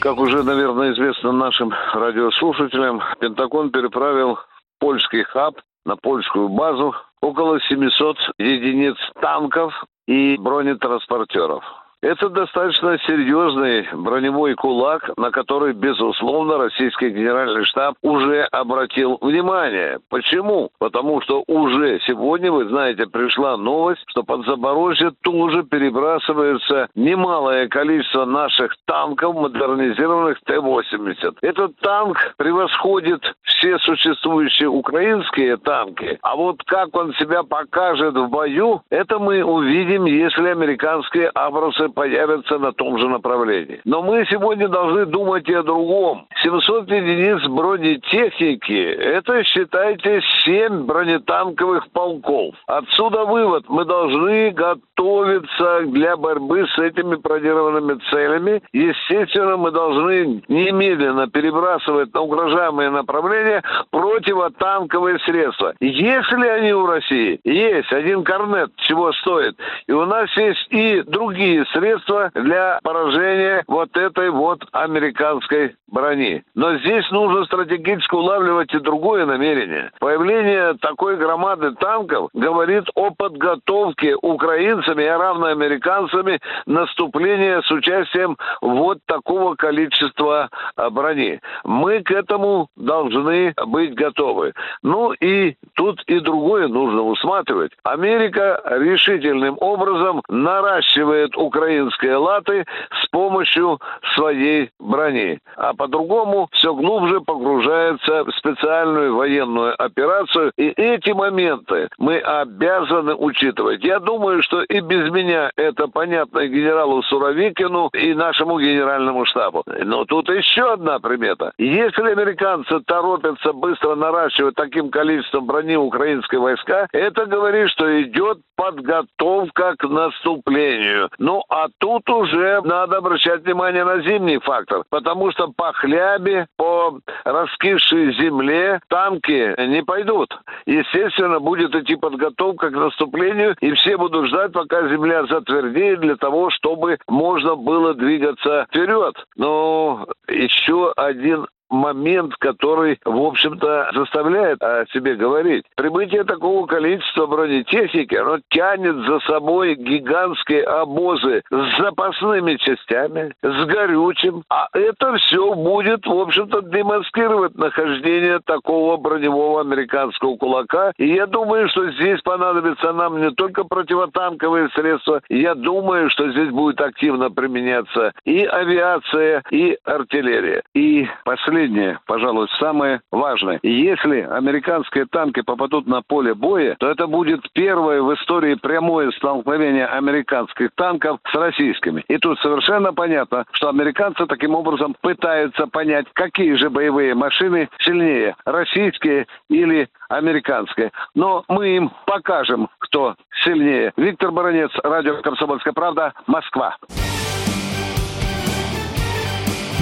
Как уже, наверное, известно нашим радиослушателям, Пентагон переправил польский хаб на польскую базу около 700 единиц танков и бронетранспортеров. Это достаточно серьезный броневой кулак, на который, безусловно, российский генеральный штаб уже обратил внимание. Почему? Потому что уже сегодня, вы знаете, пришла новость, что под Запорожье тоже перебрасывается немалое количество наших танков, модернизированных Т-80. Этот танк превосходит все существующие украинские танки, а вот как он себя покажет в бою, это мы увидим, если американские абрасы появятся на том же направлении. Но мы сегодня должны думать и о другом. 700 единиц бронетехники – это, считайте, 7 бронетанковых полков. Отсюда вывод. Мы должны готовиться для борьбы с этими бронированными целями. Естественно, мы должны немедленно перебрасывать на угрожаемые направления противотанковые средства. Если они у России есть, один корнет чего стоит, и у нас есть и другие средства, средства для поражения вот этой вот американской брони. Но здесь нужно стратегически улавливать и другое намерение. Появление такой громады танков говорит о подготовке украинцами, а равно американцами наступления с участием вот такого количества а, брони. Мы к этому должны быть готовы. Ну и тут и другое нужно усматривать. Америка решительным образом наращивает украинские латы с помощью своей брони. А по-другому все глубже погружается в специальную военную операцию. И эти моменты мы обязаны учитывать. Я думаю, что и без меня это понятно и генералу Суровикину, и нашему генеральному штабу. Но тут еще одна примета. Если американцы торопятся быстро наращивать таким количеством брони украинские войска, это говорит, что идет подготовка к наступлению. Ну, а тут уже обращать внимание на зимний фактор, потому что по хлябе, по раскисшей земле танки не пойдут. Естественно, будет идти подготовка к наступлению, и все будут ждать, пока земля затвердеет для того, чтобы можно было двигаться вперед. Но еще один момент, который, в общем-то, заставляет о себе говорить. Прибытие такого количества бронетехники, оно тянет за собой гигантские обозы с запасными частями, с горючим. А это все будет, в общем-то, демонстрировать нахождение такого броневого американского кулака. И я думаю, что здесь понадобится нам не только противотанковые средства, я думаю, что здесь будет активно применяться и авиация, и артиллерия. И последнее последнее, пожалуй, самое важное. Если американские танки попадут на поле боя, то это будет первое в истории прямое столкновение американских танков с российскими. И тут совершенно понятно, что американцы таким образом пытаются понять, какие же боевые машины сильнее, российские или американские. Но мы им покажем, кто сильнее. Виктор Баранец, радио «Комсомольская правда», Москва.